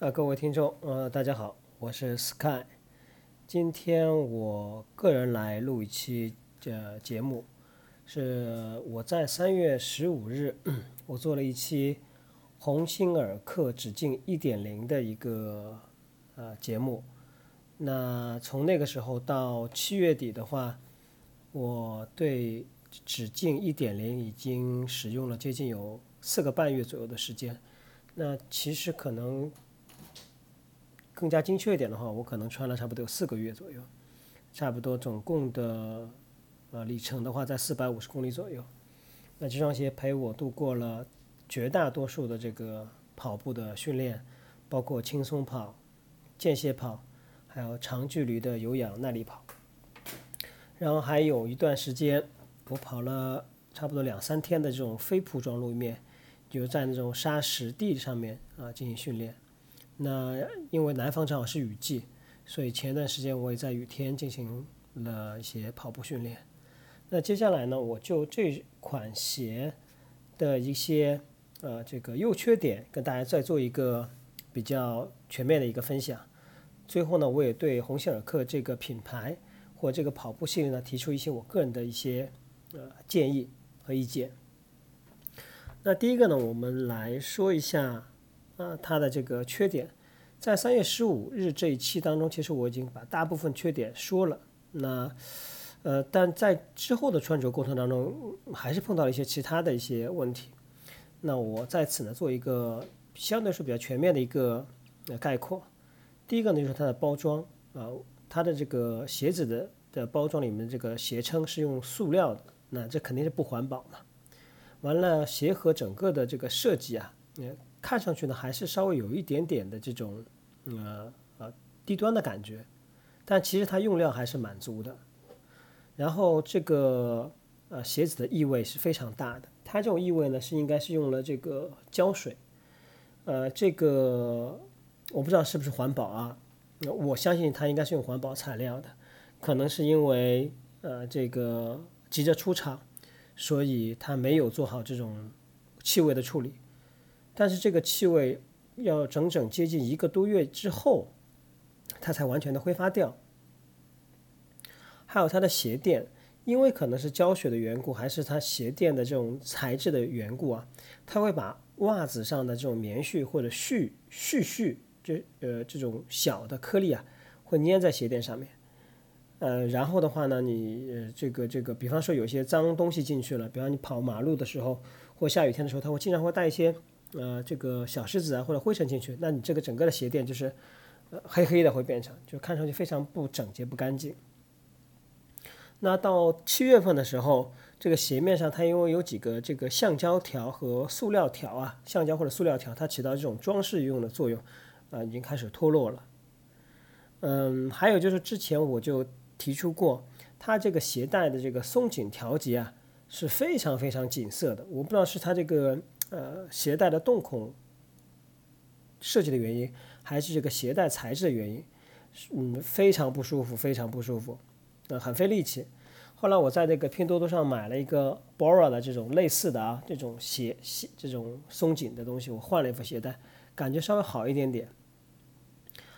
呃，各位听众，呃，大家好，我是 Sky。今天我个人来录一期这节目，是我在三月十五日，我做了一期鸿星尔克致敬一点零的一个呃节目。那从那个时候到七月底的话，我对致敬一点零已经使用了接近有四个半月左右的时间。那其实可能更加精确一点的话，我可能穿了差不多有四个月左右，差不多总共的呃里程的话在四百五十公里左右。那这双鞋陪我度过了绝大多数的这个跑步的训练，包括轻松跑、间歇跑，还有长距离的有氧耐力跑。然后还有一段时间，我跑了差不多两三天的这种非铺装路面。就在那种沙石地上面啊进行训练。那因为南方正好是雨季，所以前段时间我也在雨天进行了一些跑步训练。那接下来呢，我就这款鞋的一些呃这个优缺点跟大家再做一个比较全面的一个分享。最后呢，我也对鸿星尔克这个品牌或这个跑步系列呢提出一些我个人的一些呃建议和意见。那第一个呢，我们来说一下，啊，它的这个缺点，在三月十五日这一期当中，其实我已经把大部分缺点说了。那，呃，但在之后的穿着过程当中，还是碰到了一些其他的一些问题。那我在此呢，做一个相对说比较全面的一个概括。第一个呢，就是它的包装，啊，它的这个鞋子的的包装里面这个鞋撑是用塑料的，那这肯定是不环保嘛。完了，鞋盒整个的这个设计啊，嗯，看上去呢还是稍微有一点点的这种，呃呃低端的感觉，但其实它用料还是蛮足的。然后这个呃鞋子的异味是非常大的，它这种异味呢是应该是用了这个胶水，呃，这个我不知道是不是环保啊，我相信它应该是用环保材料的，可能是因为呃这个急着出厂。所以它没有做好这种气味的处理，但是这个气味要整整接近一个多月之后，它才完全的挥发掉。还有它的鞋垫，因为可能是胶水的缘故，还是它鞋垫的这种材质的缘故啊，它会把袜子上的这种棉絮或者絮絮絮，这呃这种小的颗粒啊，会粘在鞋垫上面。呃，然后的话呢，你这个这个，比方说有些脏东西进去了，比方你跑马路的时候，或下雨天的时候，它会经常会带一些呃这个小石子啊或者灰尘进去，那你这个整个的鞋垫就是呃黑黑的会变成，就看上去非常不整洁不干净。那到七月份的时候，这个鞋面上它因为有几个这个橡胶条和塑料条啊，橡胶或者塑料条，它起到这种装饰用的作用，啊，已经开始脱落了。嗯，还有就是之前我就。提出过，它这个鞋带的这个松紧调节啊是非常非常紧涩的。我不知道是它这个呃鞋带的洞孔设计的原因，还是这个鞋带材质的原因，嗯，非常不舒服，非常不舒服，呃，很费力气。后来我在那个拼多多上买了一个 Bora 的这种类似的啊这种鞋鞋这种松紧的东西，我换了一副鞋带，感觉稍微好一点点。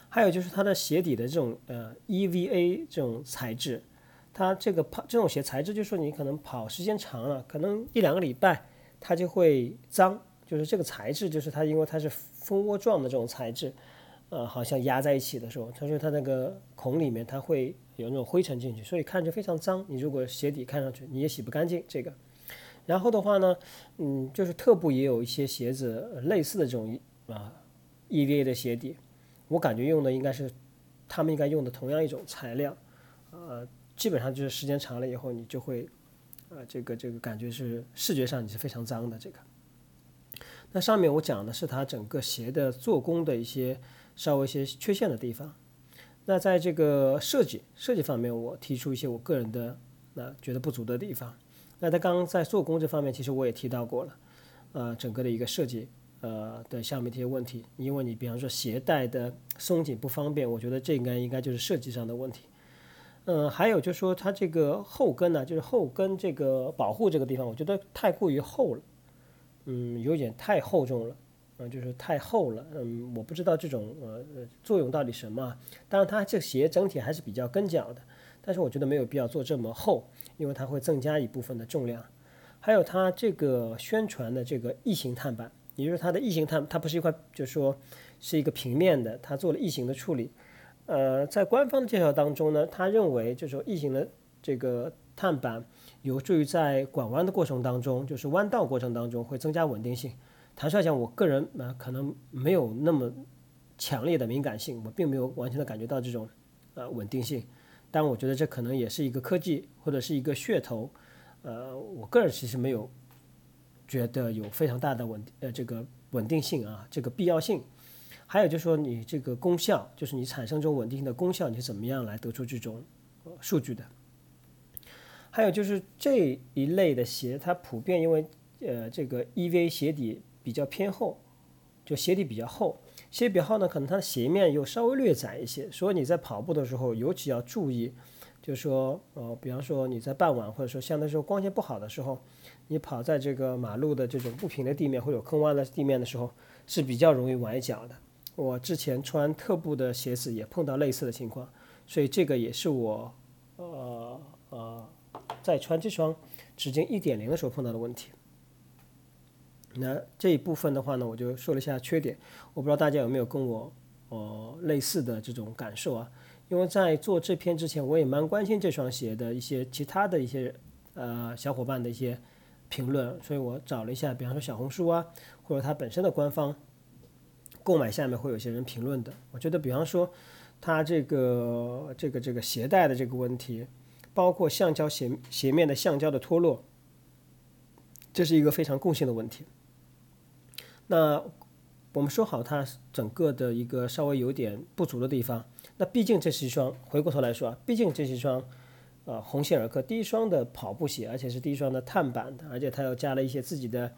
还有就是它的鞋底的这种呃 EVA 这种材质，它这个跑这种鞋材质，就说你可能跑时间长了，可能一两个礼拜，它就会脏。就是这个材质，就是它因为它是蜂窝状的这种材质，呃，好像压在一起的时候，他说它那个孔里面它会有那种灰尘进去，所以看着非常脏。你如果鞋底看上去你也洗不干净这个。然后的话呢，嗯，就是特步也有一些鞋子类似的这种啊 EVA 的鞋底。我感觉用的应该是，他们应该用的同样一种材料，呃，基本上就是时间长了以后，你就会，啊，这个这个感觉是视觉上你是非常脏的这个。那上面我讲的是它整个鞋的做工的一些稍微一些缺陷的地方。那在这个设计设计方面，我提出一些我个人的那觉得不足的地方。那他刚刚在做工这方面，其实我也提到过了，呃，整个的一个设计。呃的下面这些问题，因为你比方说鞋带的松紧不方便，我觉得这应该应该就是设计上的问题。嗯，还有就是说它这个后跟呢，就是后跟这个保护这个地方，我觉得太过于厚了，嗯，有点太厚重了。嗯，就是太厚了，嗯，我不知道这种呃作用到底什么。当然，它这鞋整体还是比较跟脚的，但是我觉得没有必要做这么厚，因为它会增加一部分的重量。还有它这个宣传的这个异形碳板，也就是它的异形碳，它不是一块，就是说是一个平面的，它做了异形的处理。呃，在官方的介绍当中呢，他认为就是说异形的这个碳板有助于在拐弯的过程当中，就是弯道过程当中会增加稳定性。坦率讲，我个人呃可能没有那么强烈的敏感性，我并没有完全的感觉到这种呃稳定性。但我觉得这可能也是一个科技或者是一个噱头。呃，我个人其实没有觉得有非常大的稳呃这个稳定性啊，这个必要性。还有就是说，你这个功效，就是你产生这种稳定性的功效，你是怎么样来得出这种数据的？还有就是这一类的鞋，它普遍因为呃这个 EVA 鞋底。比较偏厚，就鞋底比较厚，鞋底比较厚呢，可能它的鞋面又稍微略窄一些，所以你在跑步的时候尤其要注意，就是说，呃，比方说你在傍晚或者说相对来说光线不好的时候，你跑在这个马路的这种不平的地面或者坑洼的地面的时候，是比较容易崴脚的。我之前穿特步的鞋子也碰到类似的情况，所以这个也是我，呃呃，在穿这双直径一点零的时候碰到的问题。那这一部分的话呢，我就说了一下缺点，我不知道大家有没有跟我呃类似的这种感受啊？因为在做这篇之前，我也蛮关心这双鞋的一些其他的一些呃小伙伴的一些评论，所以我找了一下，比方说小红书啊，或者它本身的官方购买下面会有些人评论的。我觉得，比方说它这个这个这个鞋带的这个问题，包括橡胶鞋鞋面的橡胶的脱落，这是一个非常共性的问题。那我们说好它整个的一个稍微有点不足的地方，那毕竟这是一双，回过头来说啊，毕竟这是一双，呃，鸿星尔克第一双的跑步鞋，而且是第一双的碳板的，而且它又加了一些自己的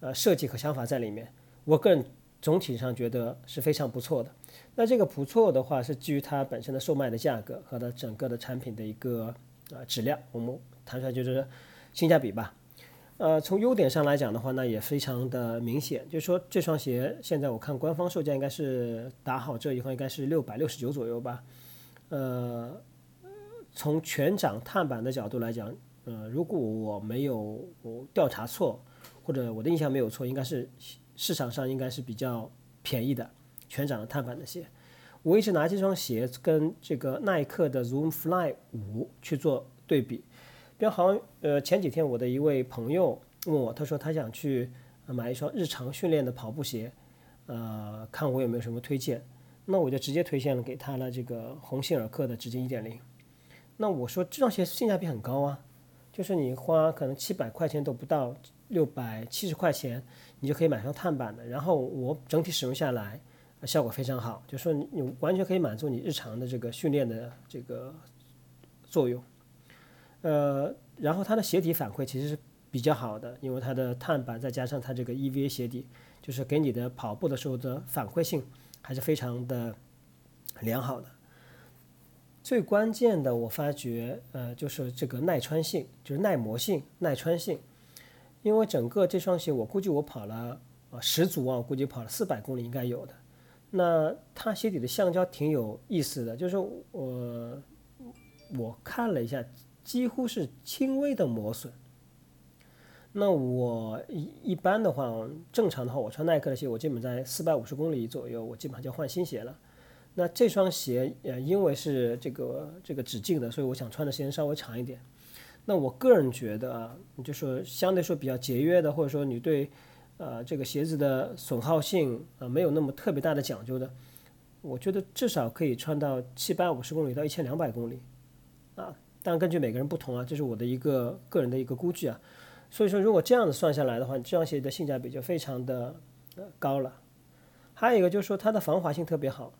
呃设计和想法在里面。我个人总体上觉得是非常不错的。那这个不错的话，是基于它本身的售卖的价格和它整个的产品的一个呃质量，我们谈出来就是性价比吧。呃，从优点上来讲的话，那也非常的明显，就是说这双鞋现在我看官方售价应该是打好折以后应该是六百六十九左右吧。呃，从全掌碳板的角度来讲，呃，如果我没有调查错，或者我的印象没有错，应该是市场上应该是比较便宜的全掌的碳板的鞋。我一直拿这双鞋跟这个耐克的 Zoom Fly 五去做对比。比方好像，呃，前几天我的一位朋友问我，他说他想去买一双日常训练的跑步鞋，呃，看我有没有什么推荐。那我就直接推荐了给他了这个鸿星尔克的直径一点零。那我说这双鞋性价比很高啊，就是你花可能七百块钱都不到，六百七十块钱你就可以买上碳板的。然后我整体使用下来效果非常好，就说你你完全可以满足你日常的这个训练的这个作用。呃，然后它的鞋底反馈其实是比较好的，因为它的碳板再加上它这个 EVA 鞋底，就是给你的跑步的时候的反馈性还是非常的良好的。最关键的我发觉，呃，就是这个耐穿性，就是耐磨性、耐穿性。因为整个这双鞋，我估计我跑了啊十组啊，我估计跑了四百公里应该有的。那它鞋底的橡胶挺有意思的，就是我我看了一下。几乎是轻微的磨损。那我一一般的话，正常的话，我穿耐克的鞋，我基本在四百五十公里左右，我基本上就换新鞋了。那这双鞋，呃，因为是这个这个直径的，所以我想穿的时间稍微长一点。那我个人觉得啊，你就说相对说比较节约的，或者说你对呃这个鞋子的损耗性啊没有那么特别大的讲究的，我觉得至少可以穿到七百五十公里到一千两百公里啊。但根据每个人不同啊，这是我的一个个人的一个估计啊，所以说如果这样子算下来的话，这双鞋的性价比就非常的高了。还有一个就是说它的防滑性特别好，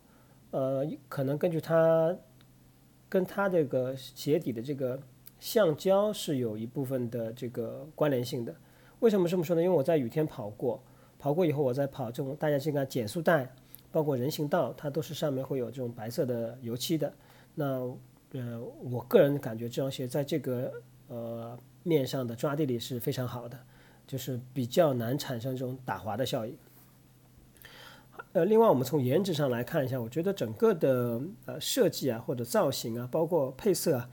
呃，可能根据它跟它这个鞋底的这个橡胶是有一部分的这个关联性的。为什么这么说呢？因为我在雨天跑过，跑过以后我在跑这种大家这个减速带，包括人行道，它都是上面会有这种白色的油漆的。那呃，我个人感觉这双鞋在这个呃面上的抓地力是非常好的，就是比较难产生这种打滑的效应。呃，另外我们从颜值上来看一下，我觉得整个的呃设计啊或者造型啊，包括配色啊，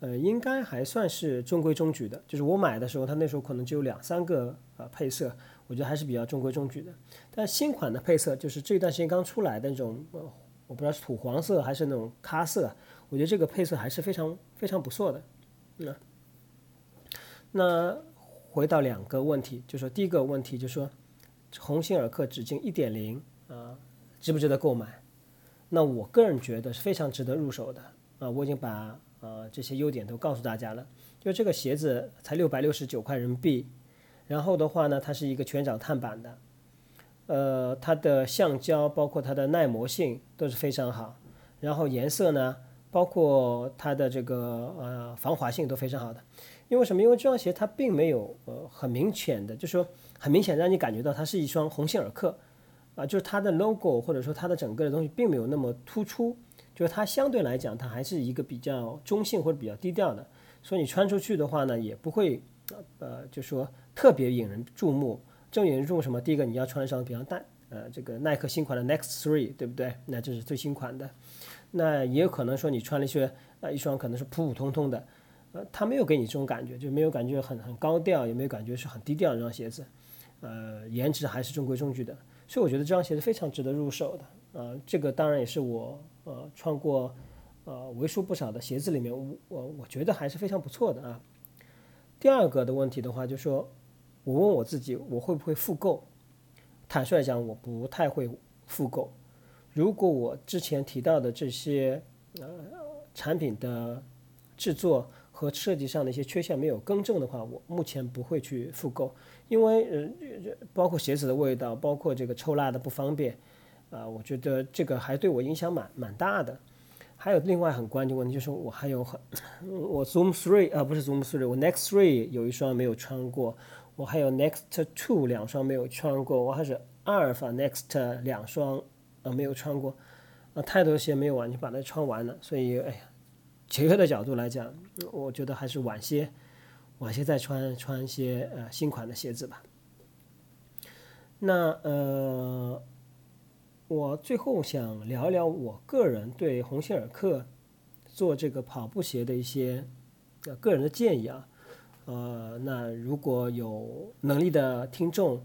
呃，应该还算是中规中矩的。就是我买的时候，它那时候可能只有两三个呃配色，我觉得还是比较中规中矩的。但新款的配色，就是这段时间刚出来的那种，呃，我不知道是土黄色还是那种咖色，我觉得这个配色还是非常非常不错的。那那回到两个问题，就说第一个问题，就说鸿星尔克直径一点零。啊，值不值得购买？那我个人觉得是非常值得入手的啊！我已经把呃这些优点都告诉大家了。就这个鞋子才六百六十九块人民币，然后的话呢，它是一个全掌碳板的，呃，它的橡胶包括它的耐磨性都是非常好，然后颜色呢，包括它的这个呃防滑性都非常好的。因为什么？因为这双鞋它并没有呃很明显的，就说很明显让你感觉到它是一双鸿星尔克。啊，就是它的 logo 或者说它的整个的东西并没有那么突出，就是它相对来讲它还是一个比较中性或者比较低调的，所以你穿出去的话呢，也不会呃，就说特别引人注目。这引人注目什么？第一个你要穿上比较大呃这个耐克新款的 Next Three，对不对？那这是最新款的。那也有可能说你穿了一些呃一双可能是普普通通的，呃，它没有给你这种感觉，就没有感觉很很高调，也没有感觉是很低调的这双鞋子，呃，颜值还是中规中矩的。所以我觉得这双鞋子非常值得入手的，啊，这个当然也是我呃穿过呃为数不少的鞋子里面，我我觉得还是非常不错的啊。第二个的问题的话，就说我问我自己，我会不会复购？坦率讲，我不太会复购。如果我之前提到的这些呃产品的制作，和设计上的一些缺陷没有更正的话，我目前不会去复购，因为呃，包括鞋子的味道，包括这个抽拉的不方便，啊，我觉得这个还对我影响蛮蛮大的。还有另外很关键问题就是，我还有很，我 Zoom Three 啊，不是 Zoom Three，我 Next Three 有一双没有穿过，我还有 Next Two 两双没有穿过，我还是阿尔法 Next 两双啊没有穿过，啊，太多鞋没有完全把它穿完了，所以哎呀。节约的角度来讲，我觉得还是晚些，晚些再穿穿一些呃新款的鞋子吧。那呃，我最后想聊聊我个人对鸿星尔克做这个跑步鞋的一些呃个人的建议啊。呃，那如果有能力的听众，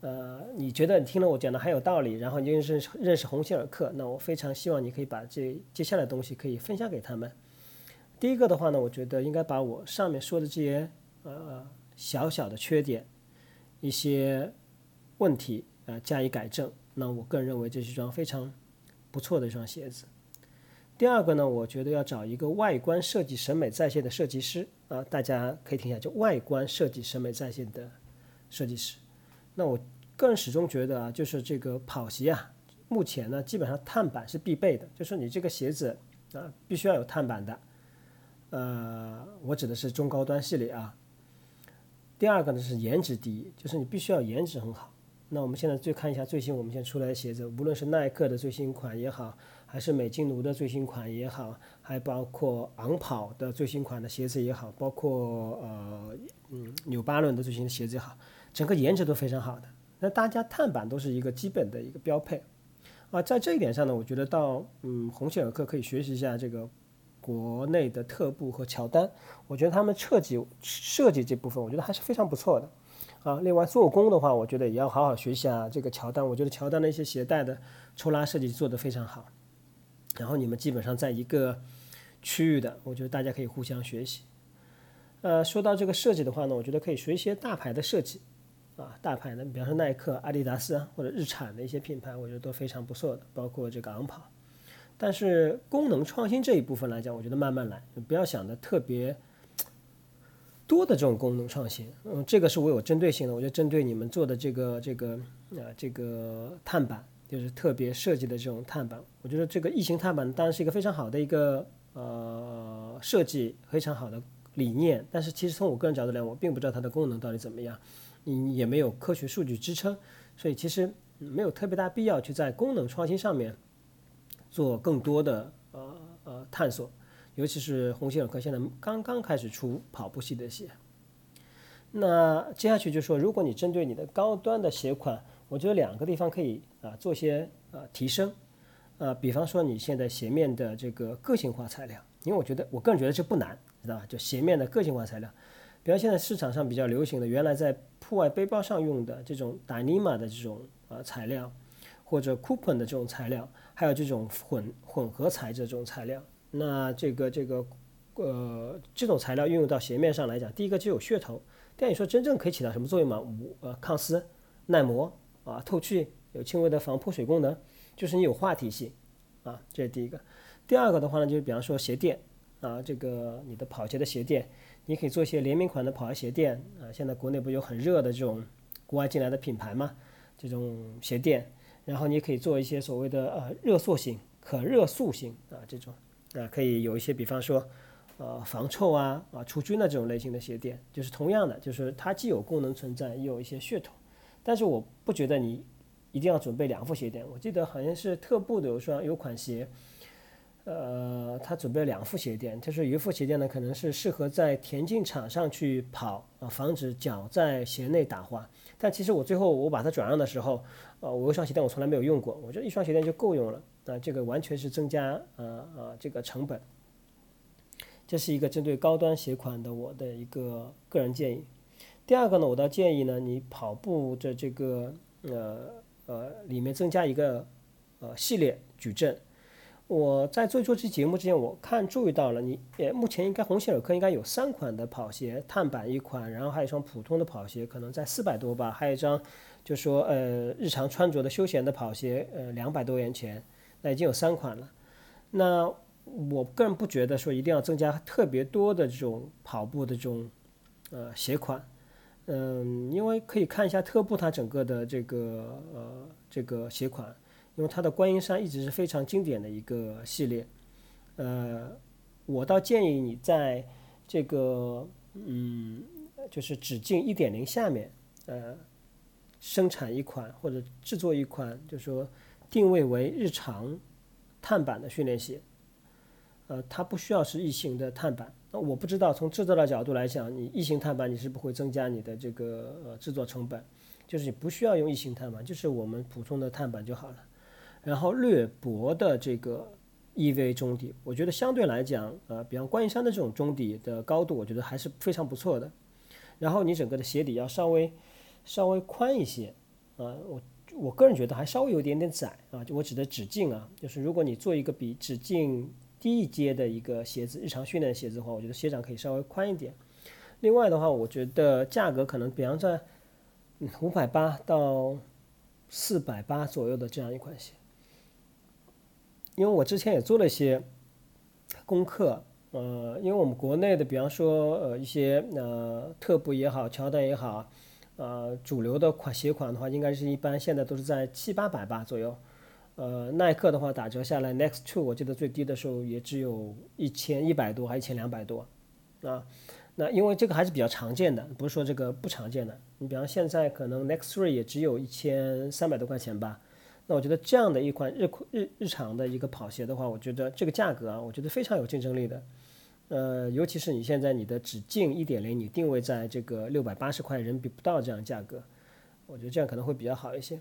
呃，你觉得你听了我讲的还有道理，然后你认识认识鸿星尔克，那我非常希望你可以把这接下来的东西可以分享给他们。第一个的话呢，我觉得应该把我上面说的这些呃小小的缺点、一些问题呃加以改正。那我个人认为这是一双非常不错的一双鞋子。第二个呢，我觉得要找一个外观设计审美在线的设计师啊，大家可以听一下，就外观设计审美在线的设计师。那我个人始终觉得啊，就是这个跑鞋啊，目前呢基本上碳板是必备的，就是你这个鞋子啊必须要有碳板的。呃，我指的是中高端系列啊。第二个呢是颜值第一，就是你必须要颜值很好。那我们现在就看一下最新我们现在出来的鞋子，无论是耐克的最新款也好，还是美津奴的最新款也好，还包括昂跑的最新款的鞋子也好，包括呃嗯纽巴伦的最新的鞋子也好，整个颜值都非常好的。那大家碳板都是一个基本的一个标配啊，在这一点上呢，我觉得到嗯鸿星尔克可以学习一下这个。国内的特步和乔丹，我觉得他们设计设计这部分，我觉得还是非常不错的啊。另外做工的话，我觉得也要好好学习啊。这个乔丹，我觉得乔丹的一些鞋带的抽拉设计做得非常好。然后你们基本上在一个区域的，我觉得大家可以互相学习。呃，说到这个设计的话呢，我觉得可以学一些大牌的设计啊，大牌的，比方说耐克、阿迪达斯或者日产的一些品牌，我觉得都非常不错的，包括这个昂跑。但是功能创新这一部分来讲，我觉得慢慢来，不要想的特别多的这种功能创新。嗯，这个是我有针对性的，我就针对你们做的这个这个啊这个碳板，就是特别设计的这种碳板。我觉得这个异形碳板当然是一个非常好的一个呃设计，非常好的理念。但是其实从我个人角度来讲，我并不知道它的功能到底怎么样，你也没有科学数据支撑，所以其实没有特别大必要去在功能创新上面。做更多的呃呃探索，尤其是鸿星尔克现在刚刚开始出跑步系的鞋。那接下去就说，如果你针对你的高端的鞋款，我觉得两个地方可以啊做些呃提升，呃，比方说你现在鞋面的这个个性化材料，因为我觉得我个人觉得这不难，知道吧？就鞋面的个性化材料，比方现在市场上比较流行的，原来在户外背包上用的这种 Dyneema 的这种呃材料，或者 Coupon 的这种材料，还有这种混混合材质这种材料，那这个这个呃这种材料运用到鞋面上来讲，第一个就有噱头。但你说真正可以起到什么作用吗？无呃抗撕、耐磨啊、透气，有轻微的防泼水功能，就是你有话题性啊，这是第一个。第二个的话呢，就是比方说鞋垫啊，这个你的跑鞋的鞋垫，你可以做一些联名款的跑鞋鞋垫啊。现在国内不有很热的这种国外进来的品牌嘛，这种鞋垫，然后你可以做一些所谓的呃热塑型、可热塑型啊这种啊，可以有一些比方说。呃，防臭啊，啊，除菌的这种类型的鞋垫，就是同样的，就是它既有功能存在，也有一些噱头。但是我不觉得你一定要准备两副鞋垫。我记得好像是特步的有双有款鞋，呃，他准备了两副鞋垫，就是一副鞋垫呢，可能是适合在田径场上去跑啊，防止脚在鞋内打滑。但其实我最后我把它转让的时候，呃，我有双鞋垫我从来没有用过，我觉得一双鞋垫就够用了。啊，这个完全是增加呃呃这个成本。这是一个针对高端鞋款的我的一个个人建议。第二个呢，我倒建议呢，你跑步的这个呃呃里面增加一个呃系列矩阵。我在做做这节目之前，我看注意到了，你呃目前应该鸿星尔克应该有三款的跑鞋，碳板一款，然后还有一双普通的跑鞋，可能在四百多吧，还有一张就说呃日常穿着的休闲的跑鞋，呃两百多元钱，那已经有三款了。那我个人不觉得说一定要增加特别多的这种跑步的这种呃鞋款，嗯，因为可以看一下特步它整个的这个呃这个鞋款，因为它的观音山一直是非常经典的一个系列，呃，我倒建议你在这个嗯就是直径一点零下面呃生产一款或者制作一款，就是说定位为日常碳板的训练鞋。呃，它不需要是异形的碳板。那我不知道从制作的角度来讲，你异形碳板你是不会增加你的这个呃制作成本，就是你不需要用异形碳板，就是我们普通的碳板就好了。然后略薄的这个 EV 中底，我觉得相对来讲，呃，比方观音山的这种中底的高度，我觉得还是非常不错的。然后你整个的鞋底要稍微稍微宽一些，啊，我我个人觉得还稍微有点点窄啊，就我指的指径啊，就是如果你做一个比指径低一阶的一个鞋子，日常训练的鞋子的话，我觉得鞋掌可以稍微宽一点。另外的话，我觉得价格可能比方在五百八到四百八左右的这样一款鞋。因为我之前也做了一些功课，呃，因为我们国内的，比方说呃一些呃特步也好，乔丹也好，呃主流的款鞋款的话，应该是一般现在都是在七八百吧左右。呃，耐克的话打折下来，Next Two 我记得最低的时候也只有一千一百多，还一千两百多，啊，那因为这个还是比较常见的，不是说这个不常见的。你比方现在可能 Next Three 也只有一千三百多块钱吧，那我觉得这样的一款日日日常的一个跑鞋的话，我觉得这个价格啊，我觉得非常有竞争力的。呃，尤其是你现在你的直径一点零，你定位在这个六百八十块人民币不到这样价格，我觉得这样可能会比较好一些。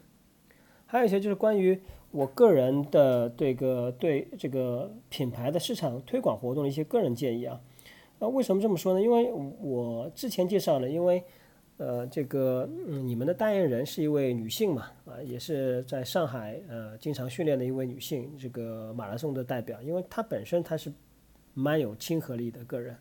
还有一些就是关于我个人的这个对这个品牌的市场推广活动的一些个人建议啊。那为什么这么说呢？因为我之前介绍了，因为呃这个嗯你们的代言人是一位女性嘛，啊也是在上海呃经常训练的一位女性，这个马拉松的代表，因为她本身她是蛮有亲和力的个人，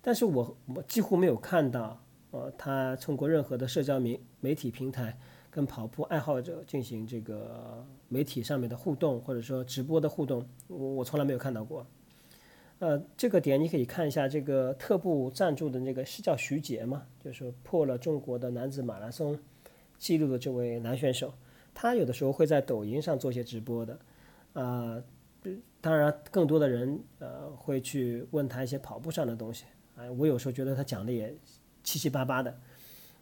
但是我我几乎没有看到呃她通过任何的社交媒媒体平台。跟跑步爱好者进行这个媒体上面的互动，或者说直播的互动，我我从来没有看到过。呃，这个点你可以看一下，这个特步赞助的那个是叫徐杰嘛，就是破了中国的男子马拉松记录的这位男选手，他有的时候会在抖音上做一些直播的，啊，当然更多的人呃会去问他一些跑步上的东西，哎，我有时候觉得他讲的也七七八八的。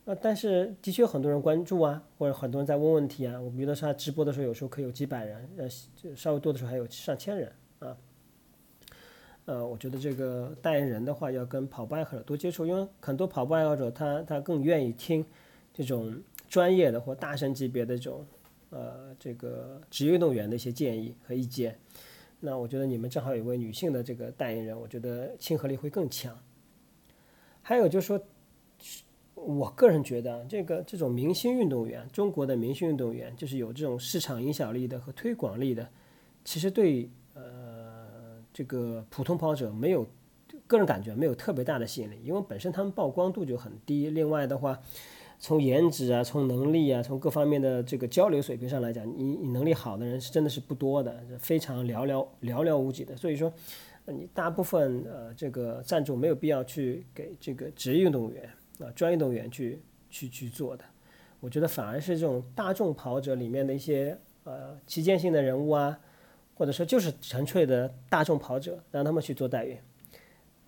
呃，但是的确有很多人关注啊，或者很多人在问问题啊。我比如说他直播的时候，有时候可以有几百人，呃，稍微多的时候还有上千人啊。呃我觉得这个代言人的话，要跟跑步爱好者多接触，因为很多跑步爱好者他他更愿意听这种专业的或大神级别的这种呃这个职业运动员的一些建议和意见。那我觉得你们正好有位女性的这个代言人，我觉得亲和力会更强。还有就是说，我个人觉得这个这种明星运动员，中国的明星运动员，就是有这种市场影响力的和推广力的，其实对这个普通跑者没有个人感觉没有特别大的吸引力，因为本身他们曝光度就很低。另外的话。从颜值啊，从能力啊，从各方面的这个交流水平上来讲，你你能力好的人是真的是不多的，非常寥寥寥寥无几的。所以说，你大部分呃这个赞助没有必要去给这个职业运动员啊专业运动员去去去做的。我觉得反而是这种大众跑者里面的一些呃旗舰性的人物啊，或者说就是纯粹的大众跑者，让他们去做代言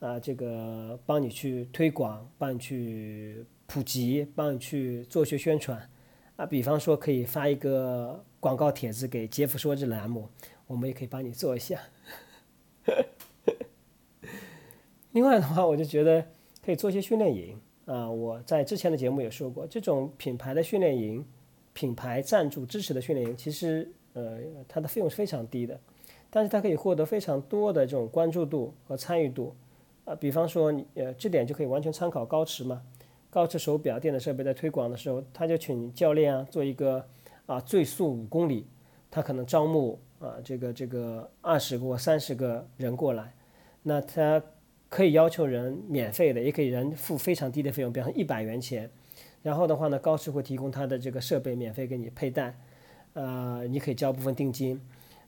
啊，这个帮你去推广，帮你去。普及，帮你去做些宣传，啊，比方说可以发一个广告帖子给杰夫说这栏目，我们也可以帮你做一下。另外的话，我就觉得可以做一些训练营啊，我在之前的节目也说过，这种品牌的训练营，品牌赞助支持的训练营，其实呃它的费用是非常低的，但是它可以获得非常多的这种关注度和参与度，啊，比方说你呃这点就可以完全参考高驰嘛。高驰手表、电子设备在推广的时候，他就请教练啊做一个啊最速五公里，他可能招募啊这个这个二十个或三十个人过来，那他可以要求人免费的，也可以人付非常低的费用，比方一百元钱，然后的话呢，高驰会提供他的这个设备免费给你佩戴，呃，你可以交部分定金。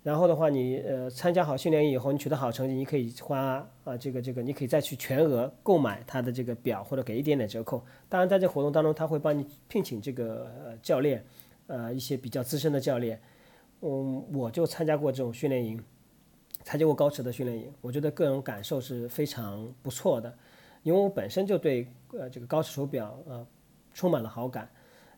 然后的话，你呃参加好训练营以后，你取得好成绩，你可以花啊这个这个，你可以再去全额购买他的这个表，或者给一点点折扣。当然，在这活动当中，他会帮你聘请这个教练，呃一些比较资深的教练。嗯，我就参加过这种训练营，参加过高驰的训练营，我觉得个人感受是非常不错的，因为我本身就对呃这个高驰手表呃充满了好感。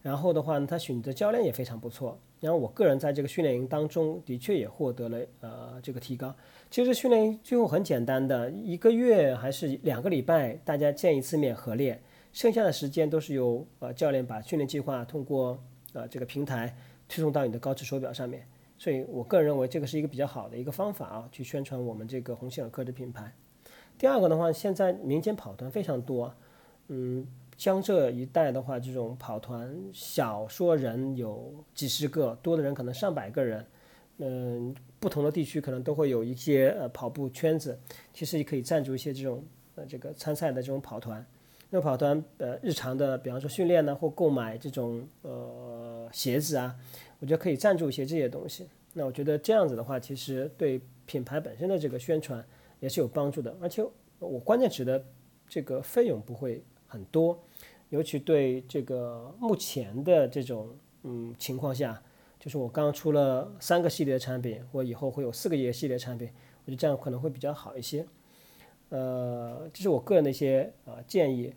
然后的话呢，他选择教练也非常不错。然后我个人在这个训练营当中的确也获得了呃这个提高。其实训练营最后很简单的，一个月还是两个礼拜，大家见一次面合练，剩下的时间都是由呃教练把训练计划通过呃这个平台推送到你的高驰手表上面。所以我个人认为这个是一个比较好的一个方法啊，去宣传我们这个鸿星尔克的品牌。第二个的话，现在民间跑团非常多，嗯。江浙一带的话，这种跑团小说人有几十个，多的人可能上百个人。嗯，不同的地区可能都会有一些呃跑步圈子，其实也可以赞助一些这种呃这个参赛的这种跑团。那跑团呃日常的，比方说训练呢，或购买这种呃鞋子啊，我觉得可以赞助一些这些东西。那我觉得这样子的话，其实对品牌本身的这个宣传也是有帮助的。而且我关键指的这个费用不会。很多，尤其对这个目前的这种嗯情况下，就是我刚出了三个系列的产品，我以后会有四个系列产品，我觉得这样可能会比较好一些。呃，这是我个人的一些啊建议。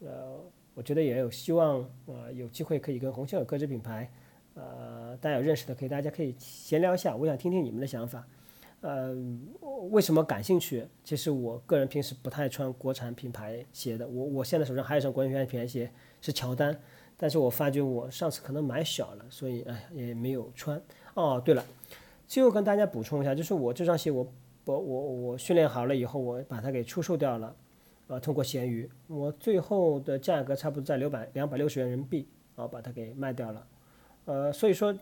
呃，我觉得也有希望呃有机会可以跟鸿星尔克这品牌，呃，大家有认识的可以大家可以闲聊一下，我想听听你们的想法。呃，为什么感兴趣？其实我个人平时不太穿国产品牌鞋的。我我现在手上还有一双国产品牌鞋，是乔丹，但是我发觉我上次可能买小了，所以哎也没有穿。哦，对了，最后跟大家补充一下，就是我这双鞋，我我我我训练好了以后，我把它给出售掉了，啊，通过闲鱼，我最后的价格差不多在六百两百六十元人民币，啊，把它给卖掉了。呃，所以说。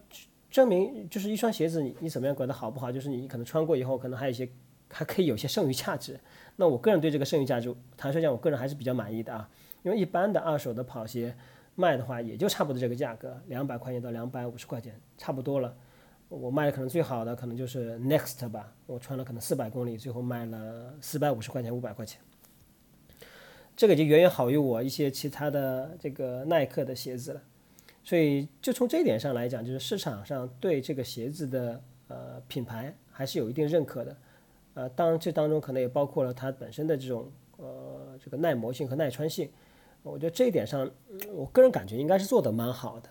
证明就是一双鞋子，你你怎么样管它好不好？就是你可能穿过以后，可能还有一些还可以有些剩余价值。那我个人对这个剩余价值，坦率讲，我个人还是比较满意的啊。因为一般的二手的跑鞋卖的话，也就差不多这个价格，两百块钱到两百五十块钱，差不多了。我卖的可能最好的可能就是 Next 吧，我穿了可能四百公里，最后卖了四百五十块钱、五百块钱。这个就远远好于我一些其他的这个耐克的鞋子了。所以，就从这一点上来讲，就是市场上对这个鞋子的呃品牌还是有一定认可的，呃，当然这当中可能也包括了它本身的这种呃这个耐磨性和耐穿性。我觉得这一点上，我个人感觉应该是做的蛮好的。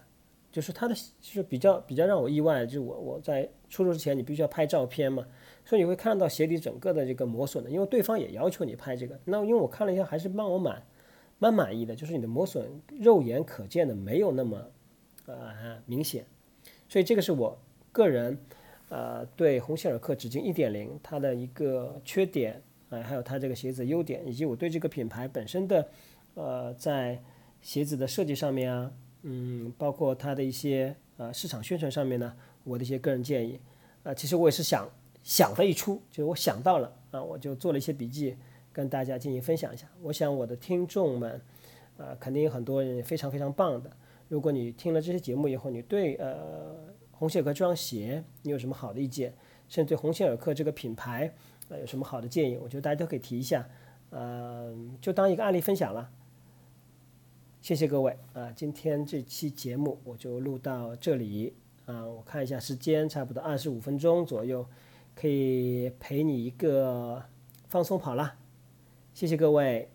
就是它的就是比较比较让我意外，就是我我在出售之前你必须要拍照片嘛，所以你会看到鞋底整个的这个磨损的，因为对方也要求你拍这个。那因为我看了一下，还是帮我蛮蛮满意的，就是你的磨损肉眼可见的没有那么。呃明显，所以这个是我个人呃对鸿星尔克纸巾一点零它的一个缺点，呃还有它这个鞋子优点，以及我对这个品牌本身的呃在鞋子的设计上面啊，嗯，包括它的一些呃市场宣传上面呢，我的一些个人建议，啊，其实我也是想想的一出，就是我想到了啊，我就做了一些笔记跟大家进行分享一下。我想我的听众们。啊，肯定有很多人非常非常棒的。如果你听了这些节目以后，你对呃红星尔克这双鞋你有什么好的意见，甚至对鸿星尔克这个品牌呃有什么好的建议，我觉得大家都可以提一下，呃，就当一个案例分享了。谢谢各位啊，今天这期节目我就录到这里啊，我看一下时间，差不多二十五分钟左右，可以陪你一个放松跑了。谢谢各位。